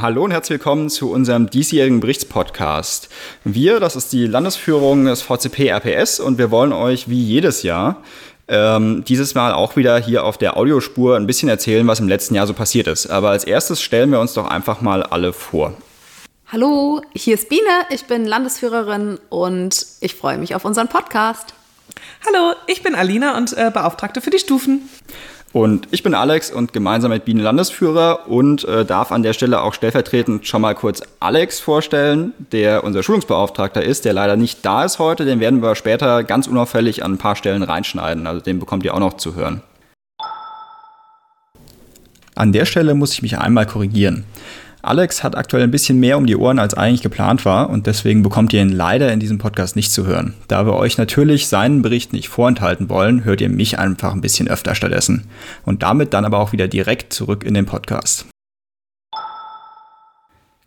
Hallo und herzlich willkommen zu unserem diesjährigen Berichtspodcast. Wir, das ist die Landesführung des VCP RPS und wir wollen euch wie jedes Jahr ähm, dieses Mal auch wieder hier auf der Audiospur ein bisschen erzählen, was im letzten Jahr so passiert ist. Aber als erstes stellen wir uns doch einfach mal alle vor. Hallo, hier ist Biene, ich bin Landesführerin und ich freue mich auf unseren Podcast. Hallo, ich bin Alina und äh, Beauftragte für die Stufen. Und ich bin Alex und gemeinsam mit Biene Landesführer und äh, darf an der Stelle auch stellvertretend schon mal kurz Alex vorstellen, der unser Schulungsbeauftragter ist, der leider nicht da ist heute. Den werden wir später ganz unauffällig an ein paar Stellen reinschneiden. Also den bekommt ihr auch noch zu hören. An der Stelle muss ich mich einmal korrigieren. Alex hat aktuell ein bisschen mehr um die Ohren, als eigentlich geplant war und deswegen bekommt ihr ihn leider in diesem Podcast nicht zu hören. Da wir euch natürlich seinen Bericht nicht vorenthalten wollen, hört ihr mich einfach ein bisschen öfter stattdessen. Und damit dann aber auch wieder direkt zurück in den Podcast.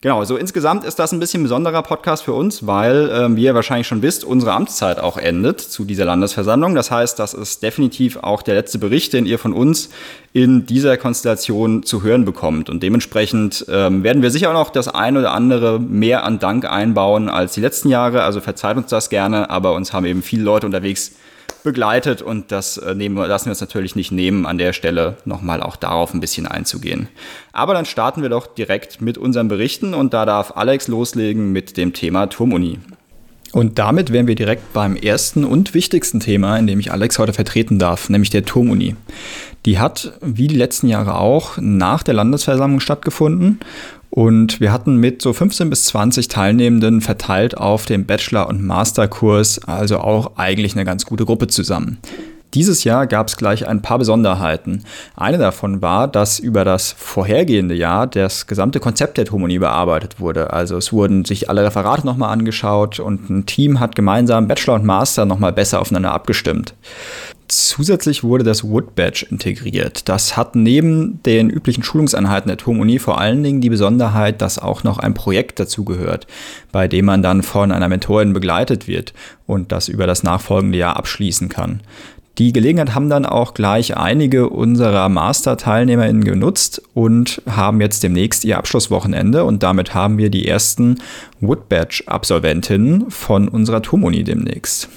Genau, so insgesamt ist das ein bisschen besonderer Podcast für uns, weil, ähm, wie ihr wahrscheinlich schon wisst, unsere Amtszeit auch endet zu dieser Landesversammlung. Das heißt, das ist definitiv auch der letzte Bericht, den ihr von uns in dieser Konstellation zu hören bekommt. Und dementsprechend ähm, werden wir sicher auch noch das ein oder andere mehr an Dank einbauen als die letzten Jahre. Also verzeiht uns das gerne, aber uns haben eben viele Leute unterwegs begleitet und das äh, nehmen, lassen wir uns natürlich nicht nehmen, an der Stelle nochmal auch darauf ein bisschen einzugehen. Aber dann starten wir doch direkt mit unseren Berichten und da darf Alex loslegen mit dem Thema Turmuni. Und damit wären wir direkt beim ersten und wichtigsten Thema, in dem ich Alex heute vertreten darf, nämlich der Turmuni. Die hat, wie die letzten Jahre auch, nach der Landesversammlung stattgefunden und wir hatten mit so 15 bis 20 Teilnehmenden verteilt auf dem Bachelor- und Masterkurs also auch eigentlich eine ganz gute Gruppe zusammen. Dieses Jahr gab es gleich ein paar Besonderheiten. Eine davon war, dass über das vorhergehende Jahr das gesamte Konzept der Tomonie bearbeitet wurde. Also es wurden sich alle Referate nochmal angeschaut und ein Team hat gemeinsam Bachelor und Master nochmal besser aufeinander abgestimmt. Zusätzlich wurde das Wood integriert. Das hat neben den üblichen Schulungseinheiten der Turmuni vor allen Dingen die Besonderheit, dass auch noch ein Projekt dazugehört, bei dem man dann von einer Mentorin begleitet wird und das über das nachfolgende Jahr abschließen kann. Die Gelegenheit haben dann auch gleich einige unserer Master-TeilnehmerInnen genutzt und haben jetzt demnächst ihr Abschlusswochenende und damit haben wir die ersten Wood Badge-Absolventinnen von unserer Turmuni demnächst.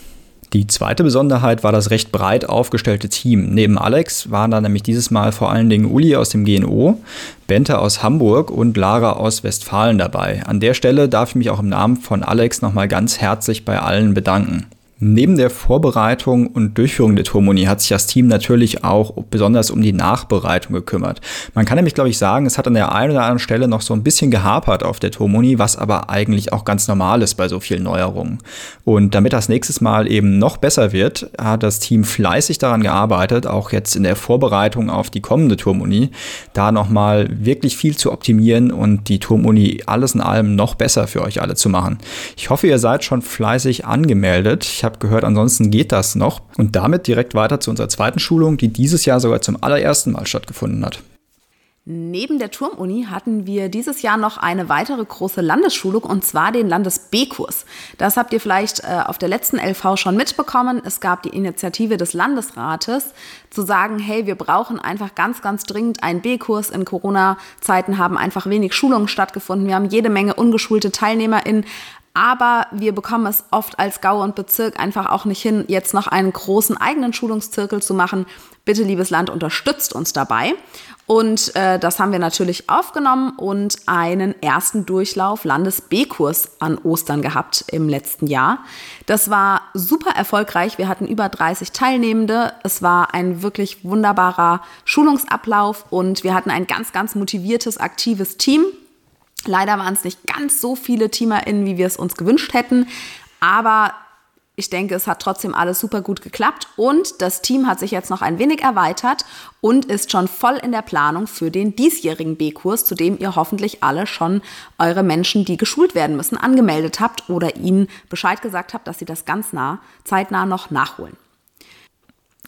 Die zweite Besonderheit war das recht breit aufgestellte Team. Neben Alex waren da nämlich dieses Mal vor allen Dingen Uli aus dem GNO, Bente aus Hamburg und Lara aus Westfalen dabei. An der Stelle darf ich mich auch im Namen von Alex nochmal ganz herzlich bei allen bedanken. Neben der Vorbereitung und Durchführung der Turmoni hat sich das Team natürlich auch besonders um die Nachbereitung gekümmert. Man kann nämlich, glaube ich, sagen, es hat an der einen oder anderen Stelle noch so ein bisschen gehapert auf der Turmoni, was aber eigentlich auch ganz normal ist bei so vielen Neuerungen. Und damit das nächstes Mal eben noch besser wird, hat das Team fleißig daran gearbeitet, auch jetzt in der Vorbereitung auf die kommende Turmoni, da nochmal wirklich viel zu optimieren und die Turmoni alles in allem noch besser für euch alle zu machen. Ich hoffe, ihr seid schon fleißig angemeldet. Ich habe gehört, ansonsten geht das noch. Und damit direkt weiter zu unserer zweiten Schulung, die dieses Jahr sogar zum allerersten Mal stattgefunden hat. Neben der Turmuni hatten wir dieses Jahr noch eine weitere große Landesschulung und zwar den Landes-B-Kurs. Das habt ihr vielleicht äh, auf der letzten LV schon mitbekommen. Es gab die Initiative des Landesrates zu sagen, hey, wir brauchen einfach ganz, ganz dringend einen B-Kurs. In Corona-Zeiten haben einfach wenig Schulungen stattgefunden. Wir haben jede Menge ungeschulte TeilnehmerInnen. Aber wir bekommen es oft als Gau und Bezirk einfach auch nicht hin, jetzt noch einen großen eigenen Schulungszirkel zu machen. Bitte, liebes Land, unterstützt uns dabei. Und äh, das haben wir natürlich aufgenommen und einen ersten Durchlauf Landes-B-Kurs an Ostern gehabt im letzten Jahr. Das war super erfolgreich. Wir hatten über 30 Teilnehmende. Es war ein wirklich wunderbarer Schulungsablauf und wir hatten ein ganz, ganz motiviertes, aktives Team. Leider waren es nicht ganz so viele TeamerInnen, wie wir es uns gewünscht hätten, aber ich denke, es hat trotzdem alles super gut geklappt und das Team hat sich jetzt noch ein wenig erweitert und ist schon voll in der Planung für den diesjährigen B-Kurs, zu dem ihr hoffentlich alle schon eure Menschen, die geschult werden müssen, angemeldet habt oder ihnen Bescheid gesagt habt, dass sie das ganz nah, zeitnah noch nachholen.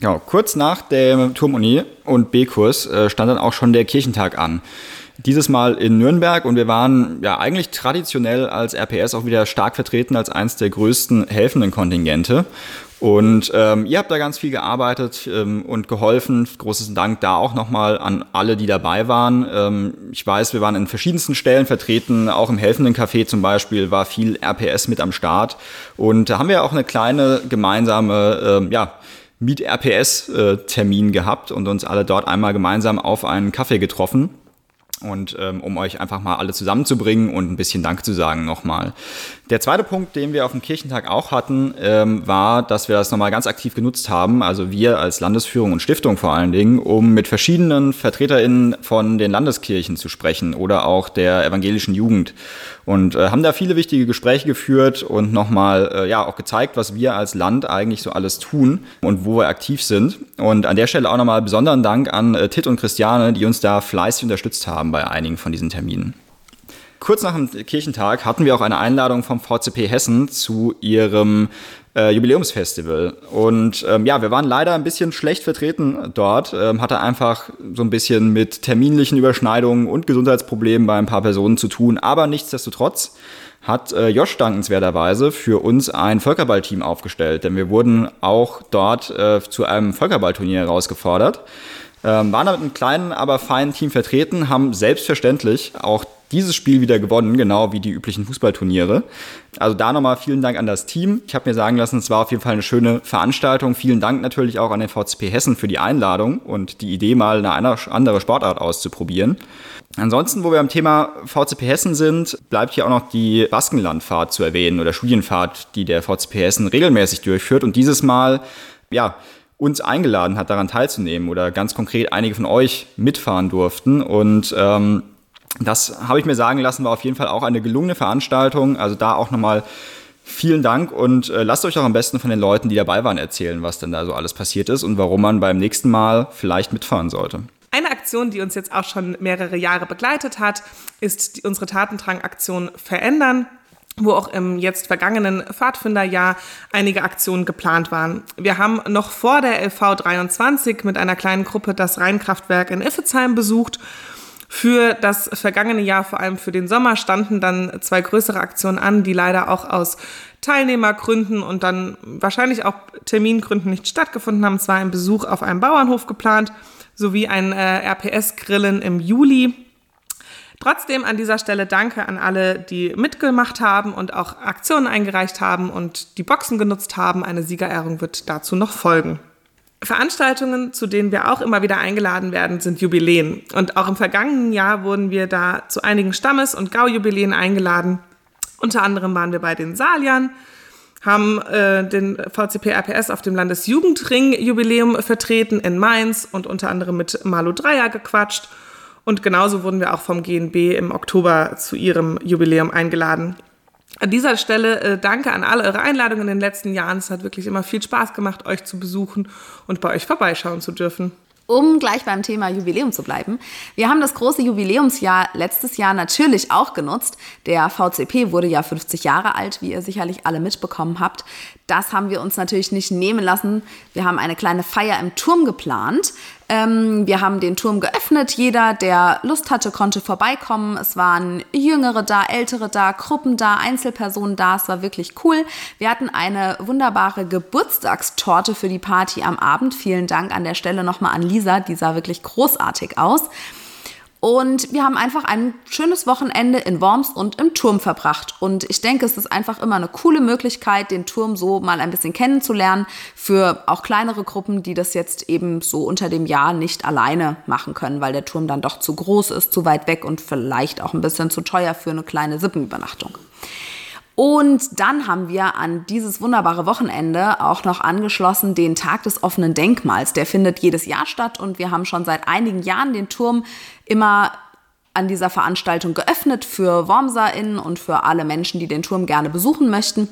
Ja, kurz nach der Turmuni und B-Kurs äh, stand dann auch schon der Kirchentag an. Dieses Mal in Nürnberg und wir waren ja eigentlich traditionell als RPS auch wieder stark vertreten als eines der größten helfenden Kontingente. Und ähm, ihr habt da ganz viel gearbeitet ähm, und geholfen. Großes Dank da auch nochmal an alle, die dabei waren. Ähm, ich weiß, wir waren in verschiedensten Stellen vertreten, auch im helfenden Café zum Beispiel war viel RPS mit am Start. Und da haben wir auch eine kleine gemeinsame, ähm, ja, Meet RPS-Termin äh, gehabt und uns alle dort einmal gemeinsam auf einen Kaffee getroffen und ähm, um euch einfach mal alle zusammenzubringen und ein bisschen Dank zu sagen nochmal. Der zweite Punkt, den wir auf dem Kirchentag auch hatten, ähm, war, dass wir das nochmal ganz aktiv genutzt haben, also wir als Landesführung und Stiftung vor allen Dingen, um mit verschiedenen VertreterInnen von den Landeskirchen zu sprechen oder auch der evangelischen Jugend und äh, haben da viele wichtige Gespräche geführt und nochmal äh, ja auch gezeigt, was wir als Land eigentlich so alles tun und wo wir aktiv sind. Und an der Stelle auch nochmal besonderen Dank an äh, Tit und Christiane, die uns da fleißig unterstützt haben bei einigen von diesen Terminen. Kurz nach dem Kirchentag hatten wir auch eine Einladung vom VCP Hessen zu ihrem äh, Jubiläumsfestival. Und ähm, ja, wir waren leider ein bisschen schlecht vertreten dort, ähm, hatte einfach so ein bisschen mit terminlichen Überschneidungen und Gesundheitsproblemen bei ein paar Personen zu tun. Aber nichtsdestotrotz hat äh, Josh dankenswerterweise für uns ein Völkerballteam aufgestellt, denn wir wurden auch dort äh, zu einem Völkerballturnier herausgefordert. Ähm, waren da mit einem kleinen, aber feinen Team vertreten, haben selbstverständlich auch dieses Spiel wieder gewonnen, genau wie die üblichen Fußballturniere. Also da nochmal vielen Dank an das Team. Ich habe mir sagen lassen, es war auf jeden Fall eine schöne Veranstaltung. Vielen Dank natürlich auch an den VCP Hessen für die Einladung und die Idee, mal eine andere Sportart auszuprobieren. Ansonsten, wo wir am Thema VCP Hessen sind, bleibt hier auch noch die Baskenlandfahrt zu erwähnen oder Studienfahrt, die der VCP Hessen regelmäßig durchführt und dieses Mal, ja, uns eingeladen hat, daran teilzunehmen oder ganz konkret einige von euch mitfahren durften. Und ähm, das habe ich mir sagen lassen, war auf jeden Fall auch eine gelungene Veranstaltung. Also da auch nochmal vielen Dank und äh, lasst euch auch am besten von den Leuten, die dabei waren, erzählen, was denn da so alles passiert ist und warum man beim nächsten Mal vielleicht mitfahren sollte. Eine Aktion, die uns jetzt auch schon mehrere Jahre begleitet hat, ist die, unsere Tatendrang-Aktion Verändern wo auch im jetzt vergangenen Pfadfinderjahr einige Aktionen geplant waren. Wir haben noch vor der LV 23 mit einer kleinen Gruppe das Rheinkraftwerk in Iffezheim besucht für das vergangene Jahr, vor allem für den Sommer, standen dann zwei größere Aktionen an, die leider auch aus Teilnehmergründen und dann wahrscheinlich auch Termingründen nicht stattgefunden haben. Es war ein Besuch auf einem Bauernhof geplant, sowie ein äh, RPS-Grillen im Juli. Trotzdem an dieser Stelle danke an alle, die mitgemacht haben und auch Aktionen eingereicht haben und die Boxen genutzt haben. Eine Siegerehrung wird dazu noch folgen. Veranstaltungen, zu denen wir auch immer wieder eingeladen werden, sind Jubiläen. Und auch im vergangenen Jahr wurden wir da zu einigen Stammes- und Gaujubiläen eingeladen. Unter anderem waren wir bei den Saliern, haben äh, den VCP RPS auf dem Landesjugendring-Jubiläum vertreten in Mainz und unter anderem mit Malu Dreier gequatscht. Und genauso wurden wir auch vom GNB im Oktober zu ihrem Jubiläum eingeladen. An dieser Stelle äh, danke an alle eure Einladungen in den letzten Jahren. Es hat wirklich immer viel Spaß gemacht, euch zu besuchen und bei euch vorbeischauen zu dürfen. Um gleich beim Thema Jubiläum zu bleiben. Wir haben das große Jubiläumsjahr letztes Jahr natürlich auch genutzt. Der VCP wurde ja 50 Jahre alt, wie ihr sicherlich alle mitbekommen habt. Das haben wir uns natürlich nicht nehmen lassen. Wir haben eine kleine Feier im Turm geplant. Ähm, wir haben den Turm geöffnet. Jeder, der Lust hatte, konnte vorbeikommen. Es waren Jüngere da, Ältere da, Gruppen da, Einzelpersonen da. Es war wirklich cool. Wir hatten eine wunderbare Geburtstagstorte für die Party am Abend. Vielen Dank an der Stelle nochmal an Lisa. Die sah wirklich großartig aus. Und wir haben einfach ein schönes Wochenende in Worms und im Turm verbracht. Und ich denke, es ist einfach immer eine coole Möglichkeit, den Turm so mal ein bisschen kennenzulernen für auch kleinere Gruppen, die das jetzt eben so unter dem Jahr nicht alleine machen können, weil der Turm dann doch zu groß ist, zu weit weg und vielleicht auch ein bisschen zu teuer für eine kleine Sippenübernachtung. Und dann haben wir an dieses wunderbare Wochenende auch noch angeschlossen den Tag des offenen Denkmals. Der findet jedes Jahr statt und wir haben schon seit einigen Jahren den Turm immer an dieser Veranstaltung geöffnet für WormserInnen und für alle Menschen, die den Turm gerne besuchen möchten.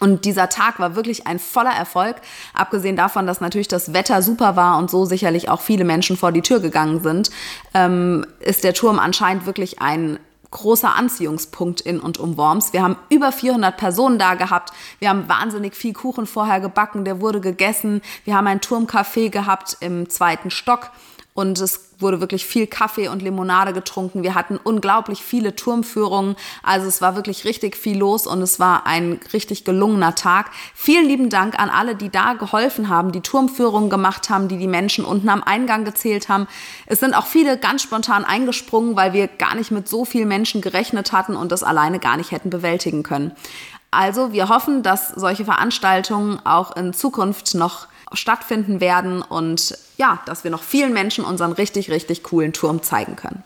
Und dieser Tag war wirklich ein voller Erfolg. Abgesehen davon, dass natürlich das Wetter super war und so sicherlich auch viele Menschen vor die Tür gegangen sind, ähm, ist der Turm anscheinend wirklich ein großer Anziehungspunkt in und um Worms. Wir haben über 400 Personen da gehabt. Wir haben wahnsinnig viel Kuchen vorher gebacken, der wurde gegessen. Wir haben ein Turmcafé gehabt im zweiten Stock. Und es wurde wirklich viel Kaffee und Limonade getrunken. Wir hatten unglaublich viele Turmführungen. Also es war wirklich richtig viel los und es war ein richtig gelungener Tag. Vielen lieben Dank an alle, die da geholfen haben, die Turmführungen gemacht haben, die die Menschen unten am Eingang gezählt haben. Es sind auch viele ganz spontan eingesprungen, weil wir gar nicht mit so vielen Menschen gerechnet hatten und das alleine gar nicht hätten bewältigen können. Also wir hoffen, dass solche Veranstaltungen auch in Zukunft noch stattfinden werden und ja, dass wir noch vielen Menschen unseren richtig, richtig coolen Turm zeigen können.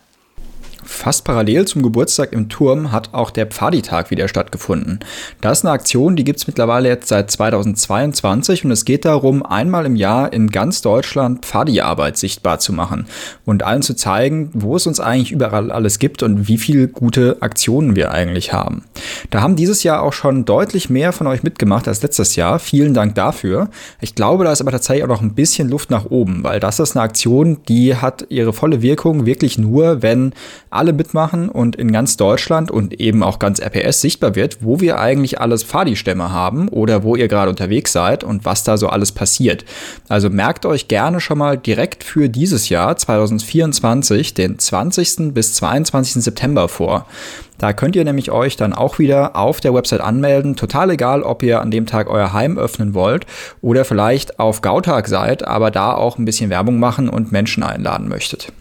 Fast parallel zum Geburtstag im Turm hat auch der Pfadi-Tag wieder stattgefunden. Das ist eine Aktion, die gibt es mittlerweile jetzt seit 2022 und es geht darum, einmal im Jahr in ganz Deutschland Pfadi-Arbeit sichtbar zu machen und allen zu zeigen, wo es uns eigentlich überall alles gibt und wie viele gute Aktionen wir eigentlich haben. Da haben dieses Jahr auch schon deutlich mehr von euch mitgemacht als letztes Jahr. Vielen Dank dafür. Ich glaube, da ist aber tatsächlich auch noch ein bisschen Luft nach oben, weil das ist eine Aktion, die hat ihre volle Wirkung wirklich nur, wenn alle mitmachen und in ganz Deutschland und eben auch ganz RPS sichtbar wird, wo wir eigentlich alles Fadi-Stämme haben oder wo ihr gerade unterwegs seid und was da so alles passiert. Also merkt euch gerne schon mal direkt für dieses Jahr 2024 den 20. bis 22. September vor. Da könnt ihr nämlich euch dann auch wieder auf der Website anmelden. Total egal, ob ihr an dem Tag euer Heim öffnen wollt oder vielleicht auf Gautag seid, aber da auch ein bisschen Werbung machen und Menschen einladen möchtet.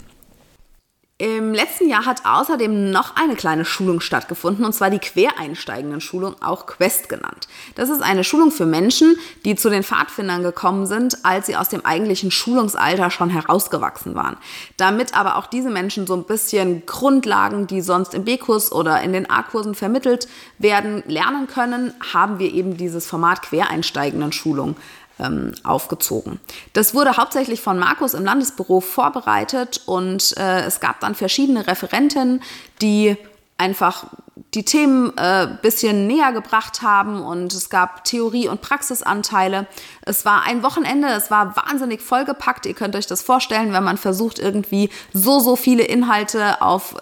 Im letzten Jahr hat außerdem noch eine kleine Schulung stattgefunden, und zwar die Quereinsteigenden-Schulung, auch Quest genannt. Das ist eine Schulung für Menschen, die zu den Pfadfindern gekommen sind, als sie aus dem eigentlichen Schulungsalter schon herausgewachsen waren. Damit aber auch diese Menschen so ein bisschen Grundlagen, die sonst im B-Kurs oder in den A-Kursen vermittelt werden, lernen können, haben wir eben dieses Format Quereinsteigenden-Schulung ähm, aufgezogen. Das wurde hauptsächlich von Markus im Landesbüro vorbereitet und äh, es gab dann verschiedene Referenten, die einfach die Themen äh, bisschen näher gebracht haben und es gab Theorie- und Praxisanteile. Es war ein Wochenende, es war wahnsinnig vollgepackt. Ihr könnt euch das vorstellen, wenn man versucht, irgendwie so, so viele Inhalte auf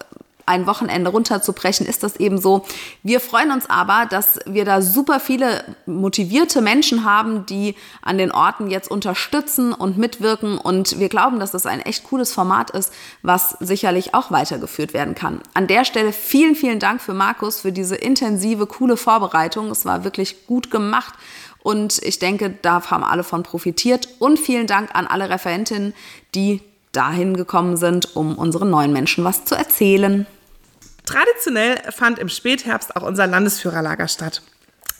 ein Wochenende runterzubrechen, ist das eben so. Wir freuen uns aber, dass wir da super viele motivierte Menschen haben, die an den Orten jetzt unterstützen und mitwirken. Und wir glauben, dass das ein echt cooles Format ist, was sicherlich auch weitergeführt werden kann. An der Stelle vielen, vielen Dank für Markus für diese intensive, coole Vorbereitung. Es war wirklich gut gemacht. Und ich denke, da haben alle von profitiert. Und vielen Dank an alle Referentinnen, die dahin gekommen sind, um unseren neuen Menschen was zu erzählen. Traditionell fand im Spätherbst auch unser Landesführerlager statt.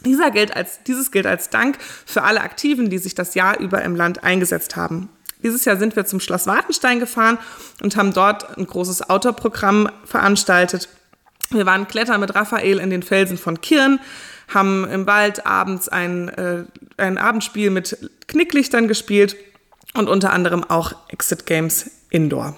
Dieser gilt als, dieses gilt als Dank für alle Aktiven, die sich das Jahr über im Land eingesetzt haben. Dieses Jahr sind wir zum Schloss Wartenstein gefahren und haben dort ein großes Outdoor-Programm veranstaltet. Wir waren klettern mit Raphael in den Felsen von Kirn, haben im Wald abends ein, äh, ein Abendspiel mit Knicklichtern gespielt und unter anderem auch Exit Games Indoor.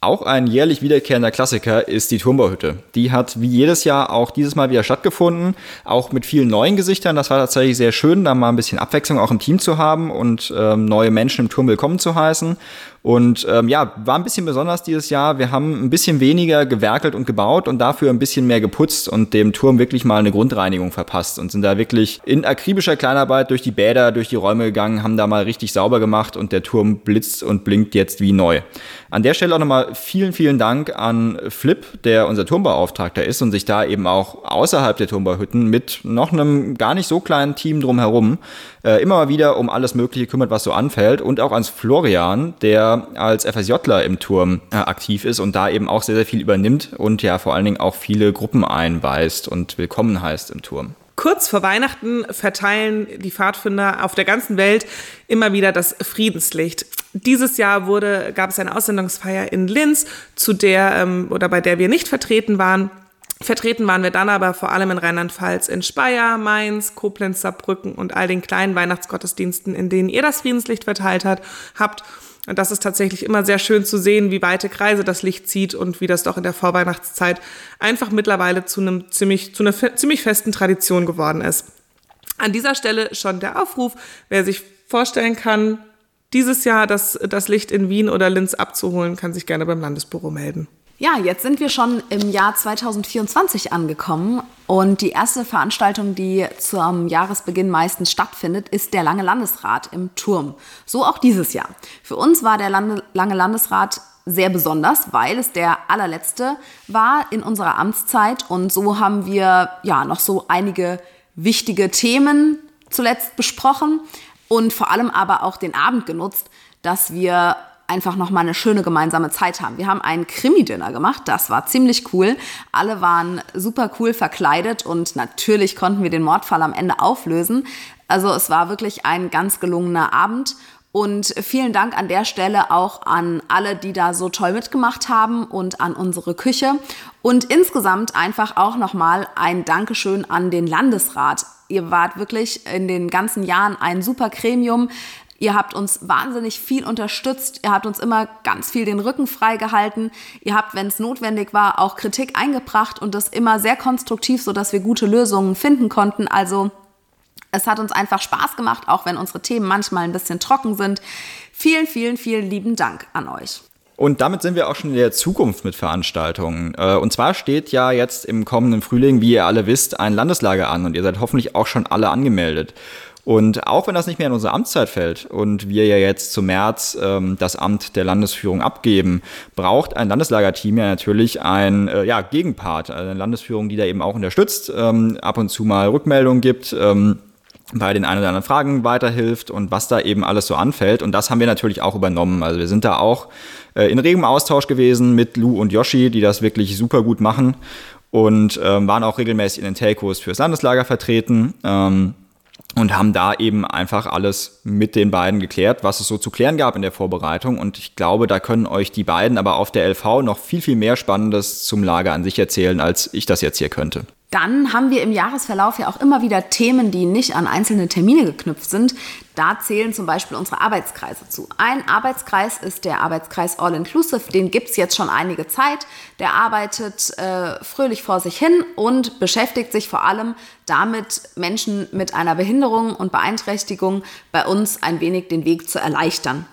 Auch ein jährlich wiederkehrender Klassiker ist die Turmbauhütte. Die hat wie jedes Jahr auch dieses Mal wieder stattgefunden, auch mit vielen neuen Gesichtern. Das war tatsächlich sehr schön, da mal ein bisschen Abwechslung auch im Team zu haben und ähm, neue Menschen im Turm willkommen zu heißen. Und ähm, ja, war ein bisschen besonders dieses Jahr. Wir haben ein bisschen weniger gewerkelt und gebaut und dafür ein bisschen mehr geputzt und dem Turm wirklich mal eine Grundreinigung verpasst und sind da wirklich in akribischer Kleinarbeit durch die Bäder, durch die Räume gegangen, haben da mal richtig sauber gemacht und der Turm blitzt und blinkt jetzt wie neu. An der Stelle auch nochmal vielen, vielen Dank an Flip, der unser Turmbauauftragter ist und sich da eben auch außerhalb der Turmbauhütten mit noch einem gar nicht so kleinen Team drumherum äh, immer mal wieder um alles Mögliche kümmert, was so anfällt. Und auch ans Florian, der als FSJler im Turm äh, aktiv ist und da eben auch sehr, sehr viel übernimmt und ja vor allen Dingen auch viele Gruppen einweist und willkommen heißt im Turm. Kurz vor Weihnachten verteilen die Pfadfinder auf der ganzen Welt immer wieder das Friedenslicht. Dieses Jahr wurde, gab es eine Aussendungsfeier in Linz, zu der ähm, oder bei der wir nicht vertreten waren. Vertreten waren wir dann aber vor allem in Rheinland-Pfalz, in Speyer, Mainz, Koblenz, Saarbrücken und all den kleinen Weihnachtsgottesdiensten, in denen ihr das Friedenslicht verteilt hat, habt. Und das ist tatsächlich immer sehr schön zu sehen, wie weite Kreise das Licht zieht und wie das doch in der Vorweihnachtszeit einfach mittlerweile zu einem ziemlich, zu einer ziemlich festen Tradition geworden ist. An dieser Stelle schon der Aufruf, wer sich vorstellen kann, dieses Jahr das, das Licht in Wien oder Linz abzuholen, kann sich gerne beim Landesbüro melden. Ja, jetzt sind wir schon im Jahr 2024 angekommen und die erste Veranstaltung, die zum Jahresbeginn meistens stattfindet, ist der Lange Landesrat im Turm. So auch dieses Jahr. Für uns war der Lange Landesrat sehr besonders, weil es der allerletzte war in unserer Amtszeit und so haben wir ja noch so einige wichtige Themen zuletzt besprochen und vor allem aber auch den Abend genutzt, dass wir einfach noch mal eine schöne gemeinsame Zeit haben. Wir haben einen Krimi-Dinner gemacht, das war ziemlich cool. Alle waren super cool verkleidet und natürlich konnten wir den Mordfall am Ende auflösen. Also es war wirklich ein ganz gelungener Abend und vielen Dank an der Stelle auch an alle, die da so toll mitgemacht haben und an unsere Küche. Und insgesamt einfach auch nochmal ein Dankeschön an den Landesrat. Ihr wart wirklich in den ganzen Jahren ein super Gremium. Ihr habt uns wahnsinnig viel unterstützt. Ihr habt uns immer ganz viel den Rücken frei gehalten. Ihr habt, wenn es notwendig war, auch Kritik eingebracht und das immer sehr konstruktiv, sodass wir gute Lösungen finden konnten. Also es hat uns einfach Spaß gemacht, auch wenn unsere Themen manchmal ein bisschen trocken sind. Vielen, vielen, vielen lieben Dank an euch. Und damit sind wir auch schon in der Zukunft mit Veranstaltungen. Äh, und zwar steht ja jetzt im kommenden Frühling, wie ihr alle wisst, ein Landeslager an und ihr seid hoffentlich auch schon alle angemeldet. Und auch wenn das nicht mehr in unsere Amtszeit fällt und wir ja jetzt zum März ähm, das Amt der Landesführung abgeben, braucht ein Landeslagerteam ja natürlich ein äh, ja, Gegenpart, eine Landesführung, die da eben auch unterstützt, ähm, ab und zu mal Rückmeldungen gibt. Ähm, bei den ein oder anderen Fragen weiterhilft und was da eben alles so anfällt. Und das haben wir natürlich auch übernommen. Also wir sind da auch äh, in regem Austausch gewesen mit Lou und Yoshi, die das wirklich super gut machen und ähm, waren auch regelmäßig in den Telcos fürs Landeslager vertreten. Ähm, und haben da eben einfach alles mit den beiden geklärt, was es so zu klären gab in der Vorbereitung. Und ich glaube, da können euch die beiden aber auf der LV noch viel, viel mehr Spannendes zum Lager an sich erzählen, als ich das jetzt hier könnte. Dann haben wir im Jahresverlauf ja auch immer wieder Themen, die nicht an einzelne Termine geknüpft sind. Da zählen zum Beispiel unsere Arbeitskreise zu. Ein Arbeitskreis ist der Arbeitskreis All Inclusive. Den gibt es jetzt schon einige Zeit. Der arbeitet äh, fröhlich vor sich hin und beschäftigt sich vor allem damit, Menschen mit einer Behinderung und Beeinträchtigung bei uns ein wenig den Weg zu erleichtern.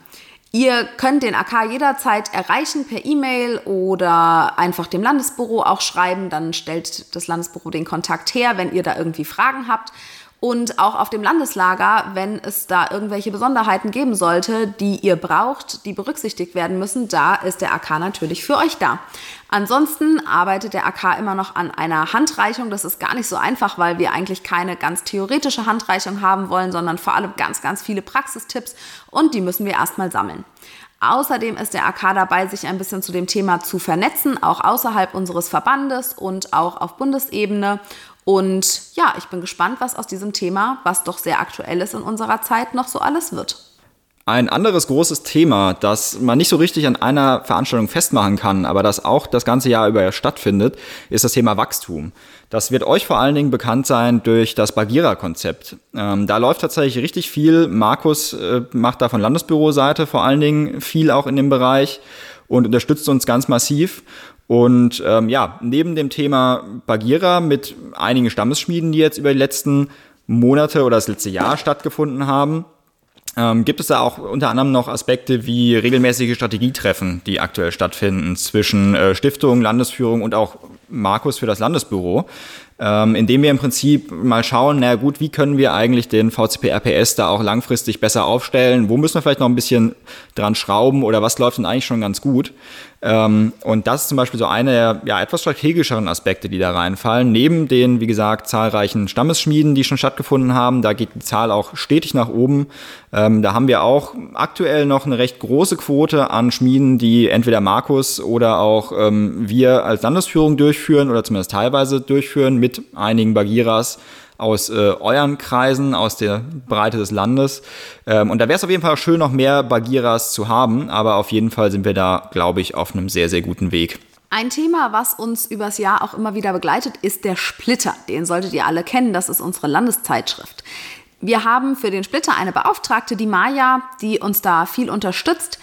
Ihr könnt den AK jederzeit erreichen per E-Mail oder einfach dem Landesbüro auch schreiben. Dann stellt das Landesbüro den Kontakt her, wenn ihr da irgendwie Fragen habt. Und auch auf dem Landeslager, wenn es da irgendwelche Besonderheiten geben sollte, die ihr braucht, die berücksichtigt werden müssen, da ist der AK natürlich für euch da. Ansonsten arbeitet der AK immer noch an einer Handreichung. Das ist gar nicht so einfach, weil wir eigentlich keine ganz theoretische Handreichung haben wollen, sondern vor allem ganz, ganz viele Praxistipps und die müssen wir erstmal sammeln. Außerdem ist der AK dabei, sich ein bisschen zu dem Thema zu vernetzen, auch außerhalb unseres Verbandes und auch auf Bundesebene. Und ja, ich bin gespannt, was aus diesem Thema, was doch sehr aktuell ist in unserer Zeit, noch so alles wird. Ein anderes großes Thema, das man nicht so richtig an einer Veranstaltung festmachen kann, aber das auch das ganze Jahr über stattfindet, ist das Thema Wachstum. Das wird euch vor allen Dingen bekannt sein durch das Bagira-Konzept. Ähm, da läuft tatsächlich richtig viel. Markus äh, macht da von Landesbüroseite vor allen Dingen viel auch in dem Bereich und unterstützt uns ganz massiv. Und ähm, ja, neben dem Thema Bagira mit einigen Stammesschmieden, die jetzt über die letzten Monate oder das letzte Jahr stattgefunden haben, ähm, gibt es da auch unter anderem noch Aspekte wie regelmäßige Strategietreffen, die aktuell stattfinden zwischen äh, Stiftung, Landesführung und auch Markus für das Landesbüro, ähm, indem wir im Prinzip mal schauen, na gut, wie können wir eigentlich den VCP RPS da auch langfristig besser aufstellen? Wo müssen wir vielleicht noch ein bisschen dran schrauben oder was läuft denn eigentlich schon ganz gut? Ähm, und das ist zum Beispiel so eine der ja, etwas strategischeren Aspekte, die da reinfallen. Neben den, wie gesagt, zahlreichen Stammesschmieden, die schon stattgefunden haben, da geht die Zahl auch stetig nach oben. Ähm, da haben wir auch aktuell noch eine recht große Quote an Schmieden, die entweder Markus oder auch ähm, wir als Landesführung durchführen oder zumindest teilweise durchführen mit einigen Bagiras aus äh, euren Kreisen, aus der Breite des Landes. Ähm, und da wäre es auf jeden Fall schön, noch mehr Bagiras zu haben, aber auf jeden Fall sind wir da, glaube ich, auf einem sehr, sehr guten Weg. Ein Thema, was uns übers Jahr auch immer wieder begleitet, ist der Splitter. Den solltet ihr alle kennen, das ist unsere Landeszeitschrift. Wir haben für den Splitter eine Beauftragte, die Maja, die uns da viel unterstützt.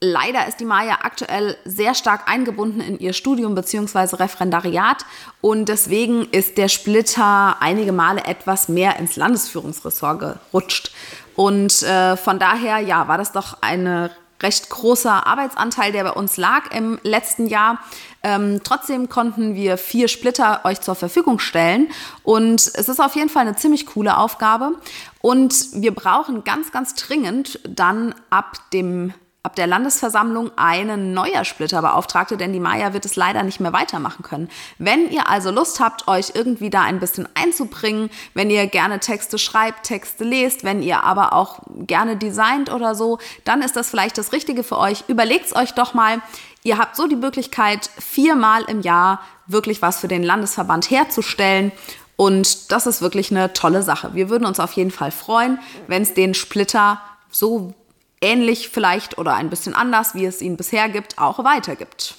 Leider ist die Maya aktuell sehr stark eingebunden in ihr Studium bzw. Referendariat und deswegen ist der Splitter einige Male etwas mehr ins Landesführungsressort gerutscht. Und äh, von daher, ja, war das doch eine recht großer Arbeitsanteil, der bei uns lag im letzten Jahr. Ähm, trotzdem konnten wir vier Splitter euch zur Verfügung stellen und es ist auf jeden Fall eine ziemlich coole Aufgabe und wir brauchen ganz, ganz dringend dann ab dem ab der Landesversammlung einen neuer Splitterbeauftragte, denn die Maya wird es leider nicht mehr weitermachen können. Wenn ihr also Lust habt, euch irgendwie da ein bisschen einzubringen, wenn ihr gerne Texte schreibt, Texte lest, wenn ihr aber auch gerne designt oder so, dann ist das vielleicht das Richtige für euch. Überlegt euch doch mal. Ihr habt so die Möglichkeit, viermal im Jahr wirklich was für den Landesverband herzustellen. Und das ist wirklich eine tolle Sache. Wir würden uns auf jeden Fall freuen, wenn es den Splitter so ähnlich vielleicht oder ein bisschen anders, wie es ihn bisher gibt, auch weitergibt.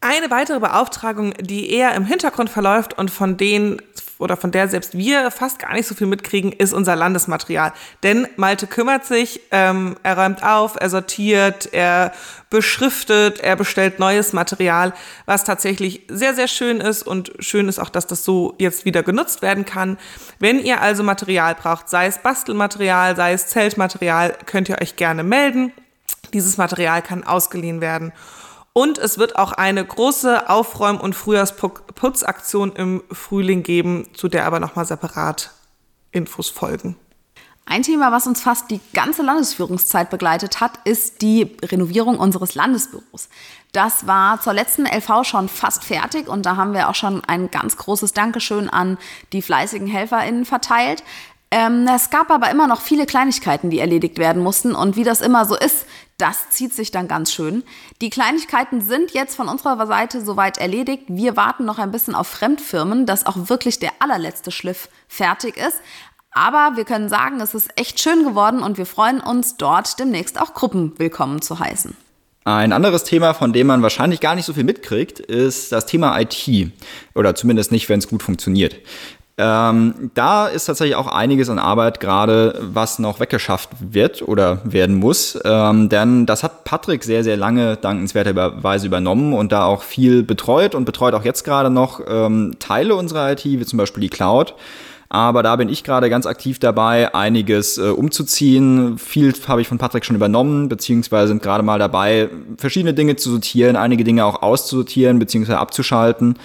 Eine weitere Beauftragung, die eher im Hintergrund verläuft und von denen oder von der selbst wir fast gar nicht so viel mitkriegen, ist unser Landesmaterial. Denn Malte kümmert sich, ähm, er räumt auf, er sortiert, er beschriftet, er bestellt neues Material, was tatsächlich sehr, sehr schön ist und schön ist auch, dass das so jetzt wieder genutzt werden kann. Wenn ihr also Material braucht, sei es Bastelmaterial, sei es Zeltmaterial, könnt ihr euch gerne melden. Dieses Material kann ausgeliehen werden. Und es wird auch eine große Aufräum- und Frühjahrsputzaktion im Frühling geben, zu der aber nochmal separat Infos folgen. Ein Thema, was uns fast die ganze Landesführungszeit begleitet hat, ist die Renovierung unseres Landesbüros. Das war zur letzten LV schon fast fertig und da haben wir auch schon ein ganz großes Dankeschön an die fleißigen HelferInnen verteilt. Ähm, es gab aber immer noch viele Kleinigkeiten, die erledigt werden mussten. Und wie das immer so ist, das zieht sich dann ganz schön. Die Kleinigkeiten sind jetzt von unserer Seite soweit erledigt. Wir warten noch ein bisschen auf Fremdfirmen, dass auch wirklich der allerletzte Schliff fertig ist. Aber wir können sagen, es ist echt schön geworden und wir freuen uns, dort demnächst auch Gruppen willkommen zu heißen. Ein anderes Thema, von dem man wahrscheinlich gar nicht so viel mitkriegt, ist das Thema IT. Oder zumindest nicht, wenn es gut funktioniert. Ähm, da ist tatsächlich auch einiges an Arbeit gerade, was noch weggeschafft wird oder werden muss. Ähm, denn das hat Patrick sehr, sehr lange dankenswerterweise übernommen und da auch viel betreut und betreut auch jetzt gerade noch ähm, Teile unserer IT, wie zum Beispiel die Cloud. Aber da bin ich gerade ganz aktiv dabei, einiges äh, umzuziehen. Viel habe ich von Patrick schon übernommen, beziehungsweise sind gerade mal dabei, verschiedene Dinge zu sortieren, einige Dinge auch auszusortieren, beziehungsweise abzuschalten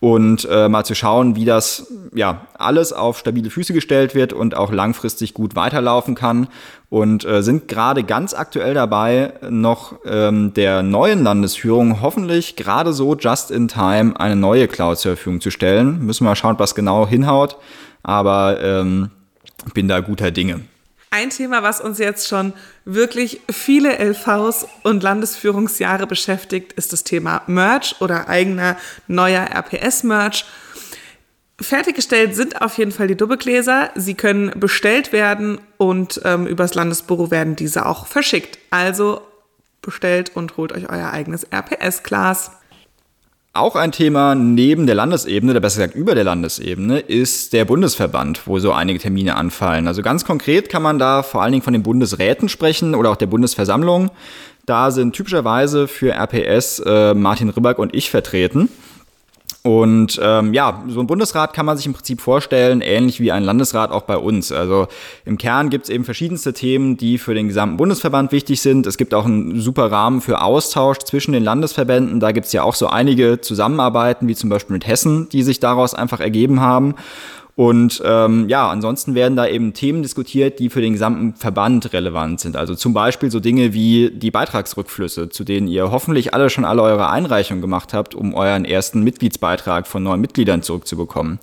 und äh, mal zu schauen, wie das ja alles auf stabile Füße gestellt wird und auch langfristig gut weiterlaufen kann und äh, sind gerade ganz aktuell dabei, noch ähm, der neuen Landesführung hoffentlich gerade so just in time eine neue Cloud zur Verfügung zu stellen. Müssen wir mal schauen, was genau hinhaut, aber ähm, bin da guter Dinge. Ein Thema, was uns jetzt schon wirklich viele LVs und Landesführungsjahre beschäftigt, ist das Thema Merch oder eigener neuer RPS-Merch. Fertiggestellt sind auf jeden Fall die Dubbegläser. Sie können bestellt werden und ähm, übers Landesbüro werden diese auch verschickt. Also bestellt und holt euch euer eigenes RPS-Glas. Auch ein Thema neben der Landesebene, oder besser gesagt über der Landesebene, ist der Bundesverband, wo so einige Termine anfallen. Also ganz konkret kann man da vor allen Dingen von den Bundesräten sprechen oder auch der Bundesversammlung. Da sind typischerweise für RPS äh, Martin Ribback und ich vertreten. Und ähm, ja, so ein Bundesrat kann man sich im Prinzip vorstellen, ähnlich wie ein Landesrat auch bei uns. Also im Kern gibt es eben verschiedenste Themen, die für den gesamten Bundesverband wichtig sind. Es gibt auch einen super Rahmen für Austausch zwischen den Landesverbänden. Da gibt es ja auch so einige Zusammenarbeiten, wie zum Beispiel mit Hessen, die sich daraus einfach ergeben haben. Und ähm, ja, ansonsten werden da eben Themen diskutiert, die für den gesamten Verband relevant sind. Also zum Beispiel so Dinge wie die Beitragsrückflüsse, zu denen ihr hoffentlich alle schon alle eure Einreichungen gemacht habt, um euren ersten Mitgliedsbeitrag von neuen Mitgliedern zurückzubekommen.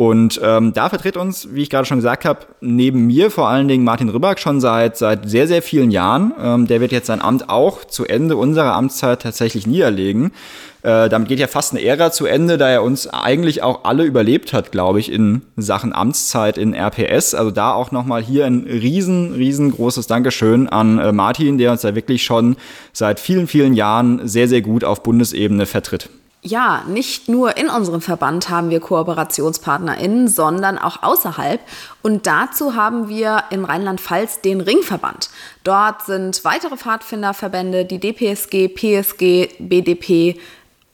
Und ähm, da vertritt uns, wie ich gerade schon gesagt habe, neben mir vor allen Dingen Martin Ribak schon seit, seit sehr, sehr vielen Jahren. Ähm, der wird jetzt sein Amt auch zu Ende unserer Amtszeit tatsächlich niederlegen. Äh, damit geht ja fast eine Ära zu Ende, da er uns eigentlich auch alle überlebt hat, glaube ich, in Sachen Amtszeit in RPS. Also da auch nochmal hier ein riesen, riesengroßes Dankeschön an äh, Martin, der uns da wirklich schon seit vielen, vielen Jahren sehr, sehr gut auf Bundesebene vertritt. Ja, nicht nur in unserem Verband haben wir KooperationspartnerInnen, sondern auch außerhalb. Und dazu haben wir in Rheinland-Pfalz den Ringverband. Dort sind weitere Pfadfinderverbände, die DPSG, PSG, BDP,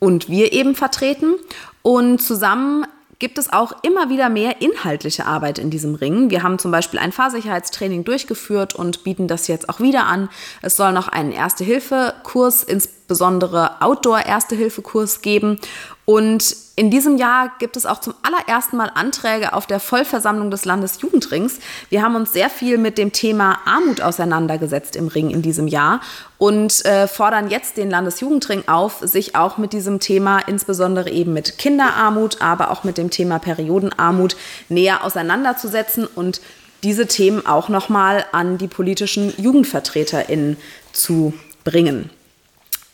und wir eben vertreten. Und zusammen gibt es auch immer wieder mehr inhaltliche Arbeit in diesem Ring. Wir haben zum Beispiel ein Fahrsicherheitstraining durchgeführt und bieten das jetzt auch wieder an. Es soll noch einen Erste-Hilfe-Kurs, insbesondere Outdoor-Erste-Hilfe-Kurs geben. Und in diesem Jahr gibt es auch zum allerersten Mal Anträge auf der Vollversammlung des Landesjugendrings. Wir haben uns sehr viel mit dem Thema Armut auseinandergesetzt im Ring in diesem Jahr und äh, fordern jetzt den Landesjugendring auf, sich auch mit diesem Thema, insbesondere eben mit Kinderarmut, aber auch mit dem Thema Periodenarmut näher auseinanderzusetzen und diese Themen auch nochmal an die politischen JugendvertreterInnen zu bringen.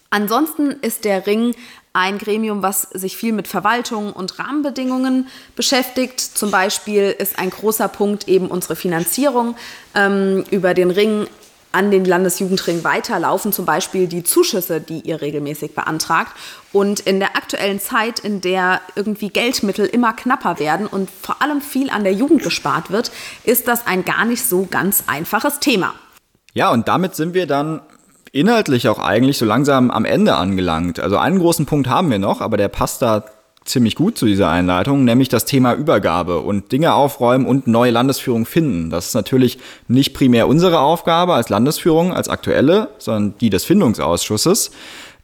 Ansonsten ist der Ring ein Gremium, was sich viel mit Verwaltung und Rahmenbedingungen beschäftigt. Zum Beispiel ist ein großer Punkt eben unsere Finanzierung. Ähm, über den Ring an den Landesjugendring weiterlaufen zum Beispiel die Zuschüsse, die ihr regelmäßig beantragt. Und in der aktuellen Zeit, in der irgendwie Geldmittel immer knapper werden und vor allem viel an der Jugend gespart wird, ist das ein gar nicht so ganz einfaches Thema. Ja, und damit sind wir dann inhaltlich auch eigentlich so langsam am Ende angelangt. Also einen großen Punkt haben wir noch, aber der passt da ziemlich gut zu dieser Einleitung, nämlich das Thema Übergabe und Dinge aufräumen und neue Landesführung finden. Das ist natürlich nicht primär unsere Aufgabe als Landesführung, als aktuelle, sondern die des Findungsausschusses.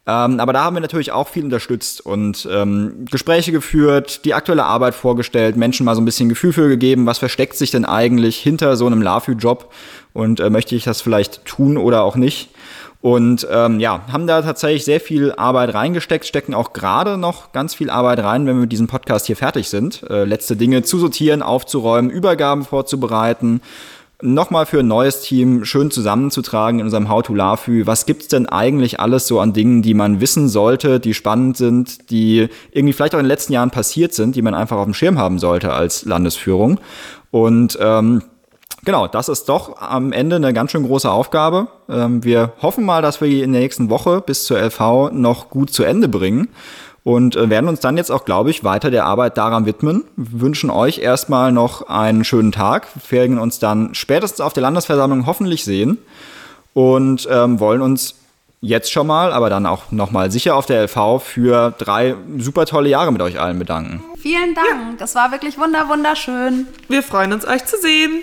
Ähm, aber da haben wir natürlich auch viel unterstützt und ähm, Gespräche geführt, die aktuelle Arbeit vorgestellt, Menschen mal so ein bisschen Gefühl für gegeben, was versteckt sich denn eigentlich hinter so einem LAFÜ-Job und äh, möchte ich das vielleicht tun oder auch nicht. Und ähm, ja, haben da tatsächlich sehr viel Arbeit reingesteckt, stecken auch gerade noch ganz viel Arbeit rein, wenn wir mit diesem Podcast hier fertig sind. Äh, letzte Dinge zu sortieren, aufzuräumen, Übergaben vorzubereiten, nochmal für ein neues Team schön zusammenzutragen in unserem How to LAFÜ. Was gibt's denn eigentlich alles so an Dingen, die man wissen sollte, die spannend sind, die irgendwie vielleicht auch in den letzten Jahren passiert sind, die man einfach auf dem Schirm haben sollte als Landesführung? Und ähm, genau, das ist doch am Ende eine ganz schön große Aufgabe. Ähm, wir hoffen mal, dass wir die in der nächsten Woche bis zur LV noch gut zu Ende bringen und äh, werden uns dann jetzt auch, glaube ich, weiter der Arbeit daran widmen. Wir wünschen euch erstmal noch einen schönen Tag, wir werden uns dann spätestens auf der Landesversammlung hoffentlich sehen und ähm, wollen uns jetzt schon mal, aber dann auch nochmal sicher auf der LV für drei super tolle Jahre mit euch allen bedanken. Vielen Dank, ja. das war wirklich wunder wunderschön. Wir freuen uns, euch zu sehen.